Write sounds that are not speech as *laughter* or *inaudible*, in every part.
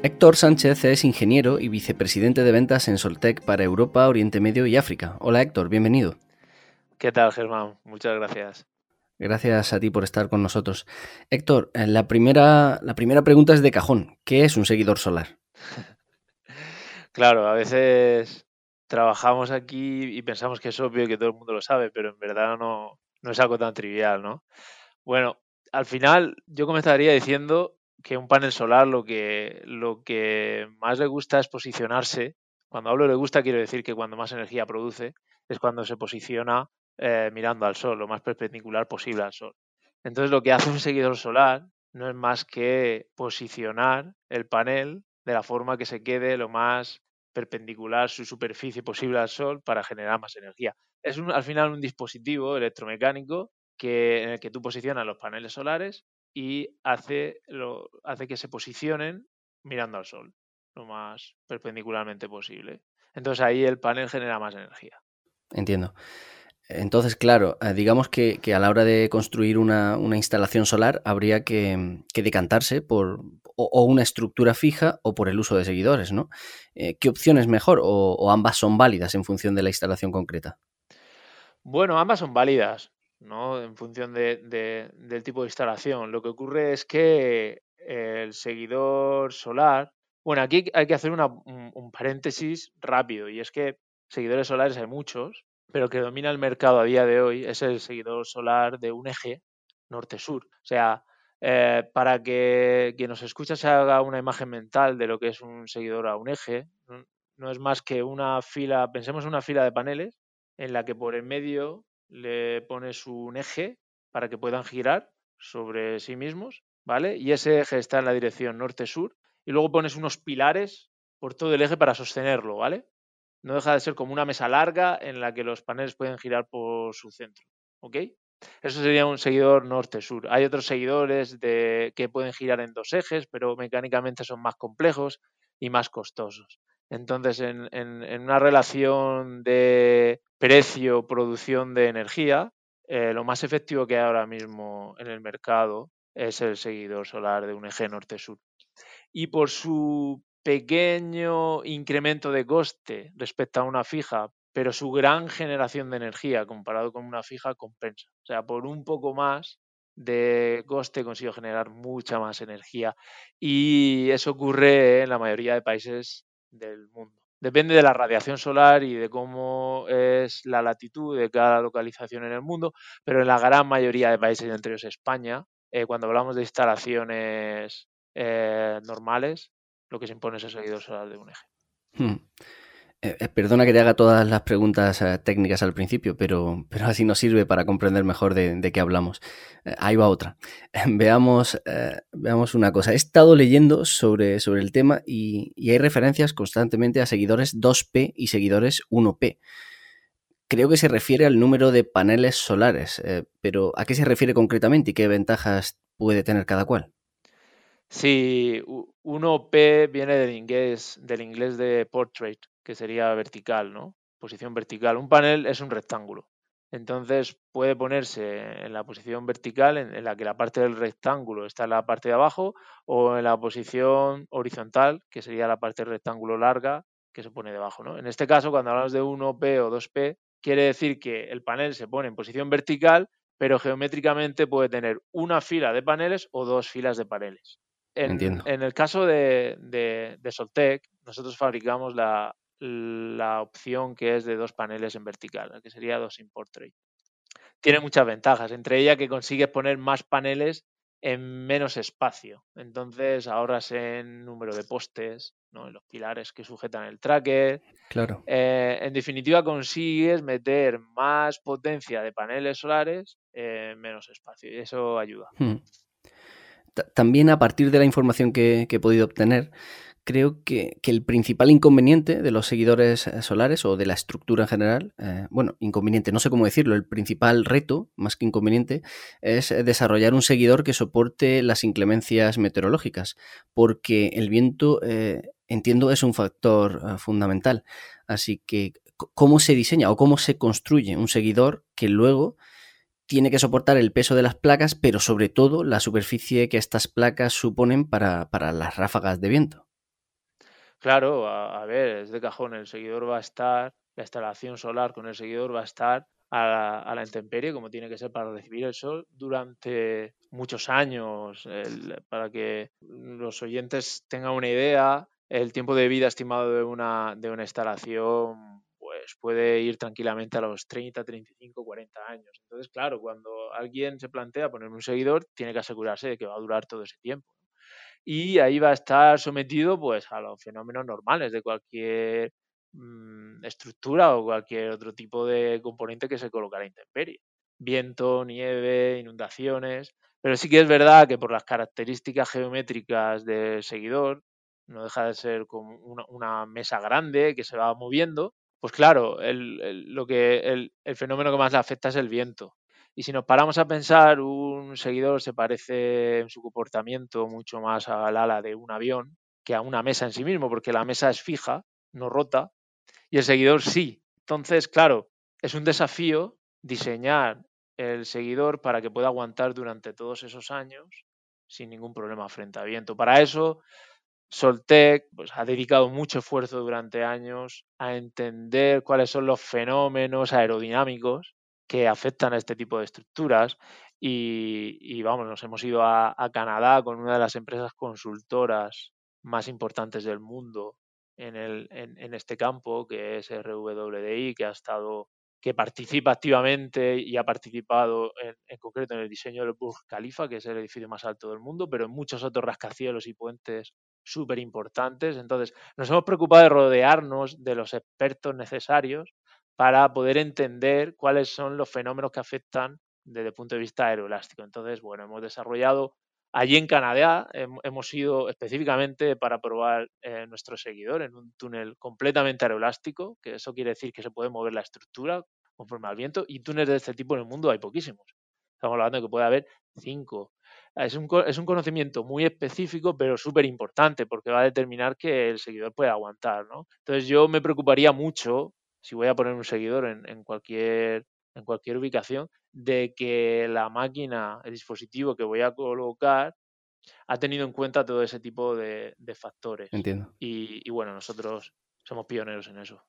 Héctor Sánchez es ingeniero y vicepresidente de ventas en Soltec para Europa, Oriente Medio y África. Hola Héctor, bienvenido. ¿Qué tal Germán? Muchas gracias. Gracias a ti por estar con nosotros. Héctor, eh, la primera, la primera pregunta es de cajón. ¿Qué es un seguidor solar? *laughs* claro, a veces trabajamos aquí y pensamos que es obvio y que todo el mundo lo sabe, pero en verdad no, no es algo tan trivial, ¿no? Bueno, al final yo comenzaría diciendo que un panel solar lo que, lo que más le gusta es posicionarse. Cuando hablo le gusta, quiero decir que cuando más energía produce es cuando se posiciona eh, mirando al sol, lo más perpendicular posible al sol. Entonces lo que hace un seguidor solar no es más que posicionar el panel de la forma que se quede lo más perpendicular su superficie posible al sol para generar más energía. Es al final un dispositivo electromecánico que, en el que tú posicionas los paneles solares y hace, lo, hace que se posicionen mirando al sol lo más perpendicularmente posible. Entonces ahí el panel genera más energía. Entiendo. Entonces, claro, eh, digamos que, a la hora de construir una, instalación solar habría que, decantarse por o, una estructura fija o por el uso de seguidores, ¿no? Eh, ¿Qué opción es mejor o, ambas son válidas en función de la instalación concreta? Bueno, ambas son válidas. ¿No? En función de, del tipo de instalación. Lo que ocurre es que el seguidor solar, bueno, aquí hay que hacer un, paréntesis rápido y es que seguidores solares hay muchos, pero que domina el mercado a día de hoy es el seguidor solar de un eje norte-sur. O sea, eh, para que quien nos escucha se haga una imagen mental de lo que es un seguidor a un eje, no es más que una fila, pensemos en una fila de paneles en la que por el medio le pones un eje para que puedan girar sobre sí mismos, ¿vale? Y ese eje está en la dirección norte-sur y luego pones unos pilares por todo el eje para sostenerlo, ¿vale? No deja de ser como una mesa larga en la que los paneles pueden girar por su centro, ¿ok? Eso sería un seguidor norte-sur. Hay otros seguidores de, que pueden girar en dos ejes, pero mecánicamente son más complejos y más costosos. Entonces, en, en, una relación de precio-producción de energía, eh, lo más efectivo que hay ahora mismo en el mercado es el seguidor solar de un eje norte-sur. Y por su pequeño incremento de coste respecto a una fija, pero su gran generación de energía comparado con una fija compensa. O sea, por un poco más de coste consigo generar mucha más energía. Y eso ocurre en la mayoría de países del mundo. Depende de la radiación solar y de cómo es la latitud de cada localización en el mundo, pero en la gran mayoría de países, entre ellos España, eh, cuando hablamos de instalaciones eh, normales, lo que se impone es el seguidor solar de un eje. Hmm. Eh, eh, perdona que te haga todas las preguntas eh, técnicas al principio, pero, pero, así nos sirve para comprender mejor de, qué hablamos. ahí va otra. *laughs* veamos, veamos una cosa. He estado leyendo sobre, sobre el tema y, hay referencias constantemente a seguidores 2P y seguidores 1P. Creo que se refiere al número de paneles solares, pero ¿a qué se refiere concretamente y qué ventajas puede tener cada cual? Sí, 1P viene del inglés, del inglés de portrait, que sería vertical, ¿no? Posición vertical. Un panel es un rectángulo. Entonces puede ponerse en la posición vertical en, la que la parte del rectángulo está en la parte de abajo o en la posición horizontal, que sería la parte del rectángulo larga que se pone debajo. ¿no? En este caso, cuando hablamos de 1P o 2P, quiere decir que el panel se pone en posición vertical, pero geométricamente puede tener una fila de paneles o dos filas de paneles. En, en el caso de, de, de Soltec, nosotros fabricamos la, la opción que es de dos paneles en vertical, que sería dos import tray. Tiene muchas ventajas, entre ellas que consigues poner más paneles en menos espacio. Entonces ahorras en número de postes, ¿no? en los pilares que sujetan el tracker. Claro. Eh, en definitiva, consigues meter más potencia de paneles solares en menos espacio y eso ayuda. Hmm. También a partir de la información que he podido obtener, creo que, el principal inconveniente de los seguidores eh, solares o de la estructura en general, eh, bueno, inconveniente, no sé cómo decirlo, el principal reto, más que inconveniente, es desarrollar un seguidor que soporte las inclemencias meteorológicas, porque el viento, eh, entiendo, es un factor fundamental. Así que, ¿cómo se diseña o cómo se construye un seguidor que luego tiene que soportar el peso de las placas, pero sobre todo la superficie que estas placas suponen para las ráfagas de viento? Claro, a, ver, es de cajón, el seguidor va a estar, la instalación solar con el seguidor va a estar a la, intemperie, como tiene que ser para recibir el sol durante muchos años. para que los oyentes tengan una idea, el tiempo de vida estimado de una, de una instalación pues puede ir tranquilamente a los 30, 35, 40 años. Entonces, claro, cuando alguien se plantea poner un seguidor, tiene que asegurarse de que va a durar todo ese tiempo y ahí va a estar sometido pues a los fenómenos normales de cualquier mm, estructura o cualquier otro tipo de componente que se colocara a intemperie. Viento, nieve, inundaciones. Pero sí que es verdad que por las características geométricas del seguidor, no deja de ser como una, mesa grande que se va moviendo, pues claro, lo que, el, el fenómeno que más le afecta es el viento. Y si nos paramos a pensar, un seguidor se parece en su comportamiento mucho más al ala de un avión que a una mesa en sí mismo, porque la mesa es fija, no rota, y el seguidor sí. Entonces, claro, es un desafío diseñar el seguidor para que pueda aguantar durante todos esos años sin ningún problema frente a viento. Para eso, Soltec pues, ha dedicado mucho esfuerzo durante años a entender cuáles son los fenómenos aerodinámicos que afectan a este tipo de estructuras. Y, vamos, nos hemos ido a, Canadá con una de las empresas consultoras más importantes del mundo en, el, en, este campo, que es RWDI, que ha estado que participa activamente y ha participado en, concreto en el diseño del Burj Khalifa, que es el edificio más alto del mundo, pero en muchos otros rascacielos y puentes súper importantes. Entonces, nos hemos preocupado de rodearnos de los expertos necesarios para poder entender cuáles son los fenómenos que afectan desde el punto de vista aeroelástico. Entonces, bueno, hemos desarrollado allí en Canadá, hemos ido específicamente para probar eh, nuestro seguidor en un túnel completamente aeroelástico, que eso quiere decir que se puede mover la estructura conforme al viento, y túneles de este tipo en el mundo hay poquísimos. Estamos hablando de que puede haber cinco. Es un, es un conocimiento muy específico, pero súper importante, porque va a determinar que el seguidor puede aguantar. ¿no? Entonces yo me preocuparía mucho si voy a poner un seguidor en, cualquier, en cualquier ubicación, de que la máquina, el dispositivo que voy a colocar, ha tenido en cuenta todo ese tipo de, factores. Entiendo. Y, bueno, nosotros somos pioneros en eso.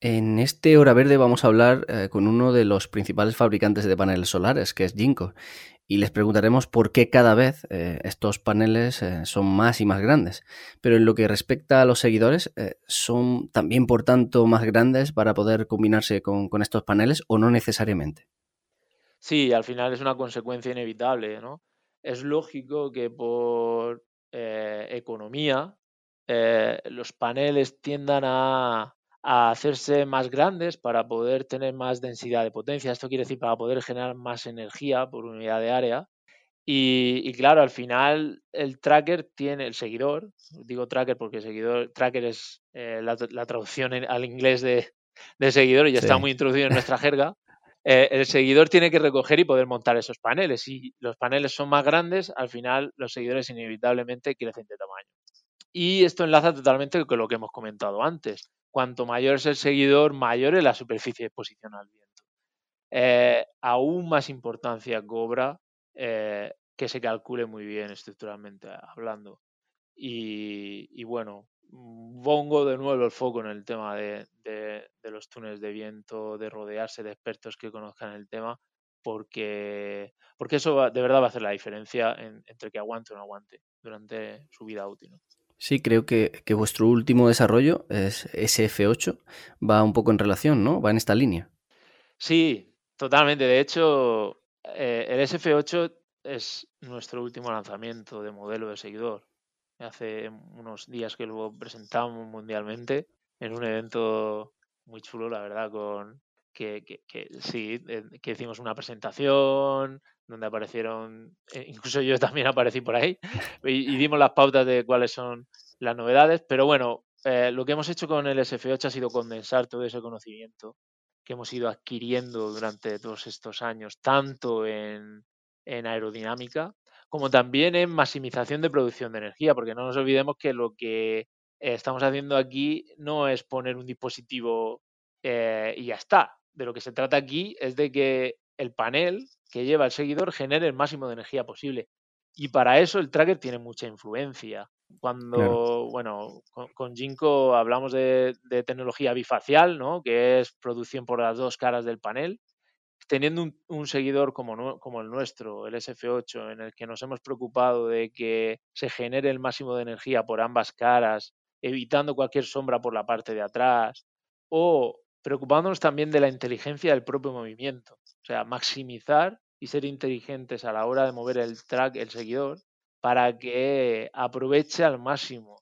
En este Hora Verde vamos a hablar eh, con uno de los principales fabricantes de paneles solares, que es Jinko, y les preguntaremos por qué cada vez eh, estos paneles eh, son más y más grandes. Pero en lo que respecta a los seguidores, ¿son también, por tanto, más grandes para poder combinarse con, estos paneles o no necesariamente? Sí, al final es una consecuencia inevitable, ¿no? Es lógico que por economía los paneles tiendan a, a hacerse más grandes para poder tener más densidad de potencia. Esto quiere decir para poder generar más energía por unidad de área. Y, claro, al final el tracker tiene, el seguidor, digo tracker porque seguidor, tracker es eh, la, traducción al inglés de, seguidor y ya está muy introducido en nuestra jerga. Eh, el seguidor tiene que recoger y poder montar esos paneles. Si los paneles son más grandes, al final los seguidores inevitablemente crecen de tamaño. Y esto enlaza totalmente con lo que hemos comentado antes cuanto mayor es el seguidor, mayor es la superficie de exposición al viento. Eh, aún más importancia cobra eh, que se calcule muy bien estructuralmente hablando. Y, bueno, pongo de nuevo el foco en el tema de, los túneles de viento, de rodearse de expertos que conozcan el tema, porque, porque eso de verdad va a hacer la diferencia entre que aguante o no aguante durante su vida útil. Sí, creo que, vuestro último desarrollo es SF8, va un poco en relación, ¿no? Va en esta línea. Sí, totalmente. De hecho, eh, el SF8 es nuestro último lanzamiento de modelo de seguidor. Hace unos días que lo presentamos mundialmente en un evento muy chulo, la verdad, con que, sí, que hicimos una presentación donde aparecieron, eh, incluso yo también aparecí por ahí, y, dimos las pautas de cuáles son las novedades, pero bueno, eh, lo que hemos hecho con el SF8 ha sido condensar todo ese conocimiento que hemos ido adquiriendo durante todos estos años, tanto en, aerodinámica como también en maximización de producción de energía, porque no nos olvidemos que lo que estamos haciendo aquí no es poner un dispositivo eh, y ya está. De lo que se trata aquí es de que el panel que lleva el seguidor genere el máximo de energía posible. Y para eso el tracker tiene mucha influencia. Cuando, bueno, con, Jinko hablamos de, tecnología bifacial, ¿no? Que es producción por las dos caras del panel. Teniendo un, seguidor como, como el nuestro, el SF8, en el que nos hemos preocupado de que se genere el máximo de energía por ambas caras, evitando cualquier sombra por la parte de atrás, o preocupándonos también de la inteligencia del propio movimiento. O sea, maximizar y ser inteligentes a la hora de mover el track, el seguidor, para que aproveche al máximo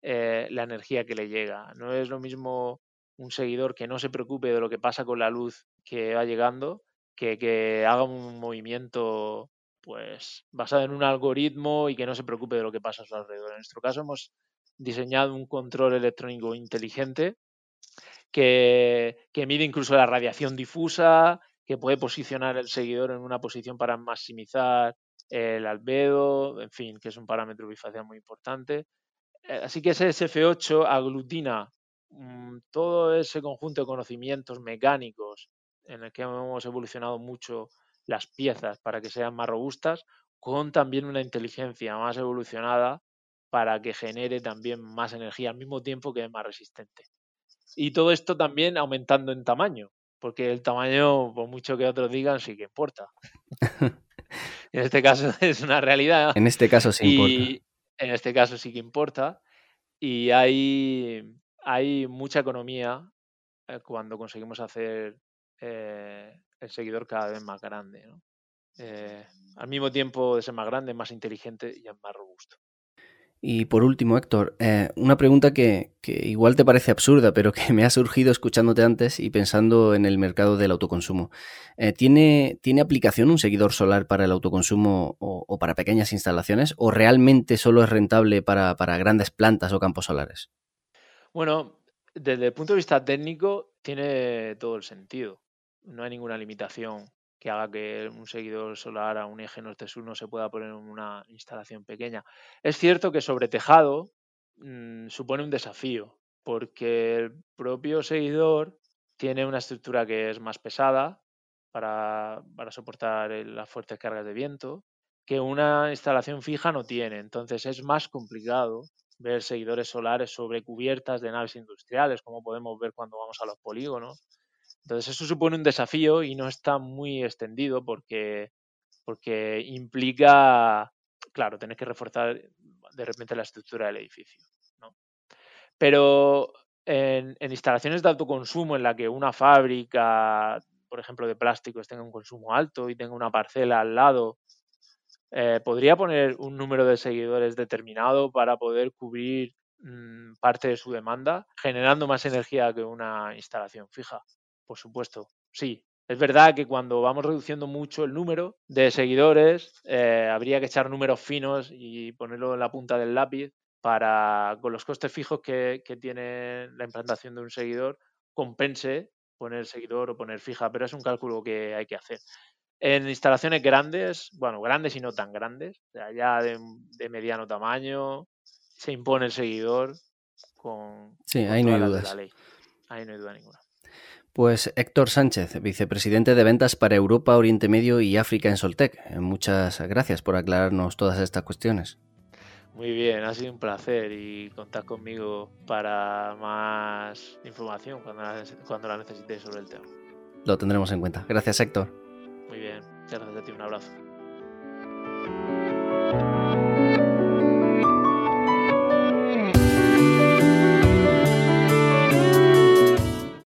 eh, la energía que le llega. No es lo mismo un seguidor que no se preocupe de lo que pasa con la luz que va llegando, que, que haga un movimiento pues basado en un algoritmo y que no se preocupe de lo que pasa a su alrededor. En nuestro caso hemos diseñado un control electrónico inteligente que, mide incluso la radiación difusa, que puede posicionar el seguidor en una posición para maximizar el albedo, en fin, que es un parámetro bifacial muy importante. Eh, así que ese SF8 aglutina mm, todo ese conjunto de conocimientos mecánicos en el que hemos evolucionado mucho las piezas para que sean más robustas, con también una inteligencia más evolucionada para que genere también más energía al mismo tiempo que es más resistente. Y todo esto también aumentando en tamaño, porque el tamaño, por mucho que otros digan, sí que importa. *laughs* En este caso *laughs* es una realidad. En este caso sí importa. En este caso sí que importa. Y hay, hay mucha economía eh, cuando conseguimos hacer eh, el seguidor cada vez más grande. Eh, al mismo tiempo de ser más grande, más inteligente y más robusto. Y por último, Héctor, eh, una pregunta que, igual te parece absurda, pero que *laughs* me ha surgido escuchándote antes y pensando en el mercado del autoconsumo. Eh, ¿tiene, ¿Tiene aplicación un seguidor solar para el autoconsumo o, para pequeñas instalaciones? ¿O realmente solo es rentable para, para grandes plantas o campos solares? Bueno, desde el punto de vista técnico tiene todo el sentido. No hay ninguna limitación que haga que un seguidor solar a un eje norte-sur no se pueda poner en una instalación pequeña. Es cierto que sobre tejado mm, supone un desafío, porque el propio seguidor tiene una estructura que es más pesada para, soportar las fuertes cargas de viento, que una instalación fija no tiene. Entonces es más complicado ver seguidores solares sobre cubiertas de naves industriales, como podemos ver cuando vamos a los polígonos entonces eso supone un desafío y no está muy extendido porque, porque implica, claro, tener que reforzar de repente la estructura del edificio. Pero en, instalaciones de autoconsumo en la que una fábrica, por ejemplo, de plásticos tenga un consumo alto y tenga una parcela al lado, eh, podría poner un número de seguidores determinado para poder cubrir mm, parte de su demanda, generando más energía que una instalación fija por supuesto, sí. Es verdad que cuando vamos reduciendo mucho el número de seguidores, eh, habría que echar números finos y ponerlo en la punta del lápiz para, con los costes fijos que, tiene la implantación de un seguidor, compense poner seguidor o poner fija, pero es un cálculo que hay que hacer. En instalaciones grandes, bueno, grandes y no tan grandes, ya de, mediano tamaño, se impone el seguidor con, sí, ahí no hay dudas. la ley. Ahí no hay duda ninguna. Pues Héctor Sánchez, vicepresidente de ventas para Europa, Oriente Medio y África en Soltec. Muchas gracias por aclararnos todas estas cuestiones. Muy bien, ha sido un placer y contad conmigo para más información cuando la, cuando la necesitéis sobre el tema. Lo tendremos en cuenta. Gracias, Héctor. Muy bien, gracias a ti, un abrazo.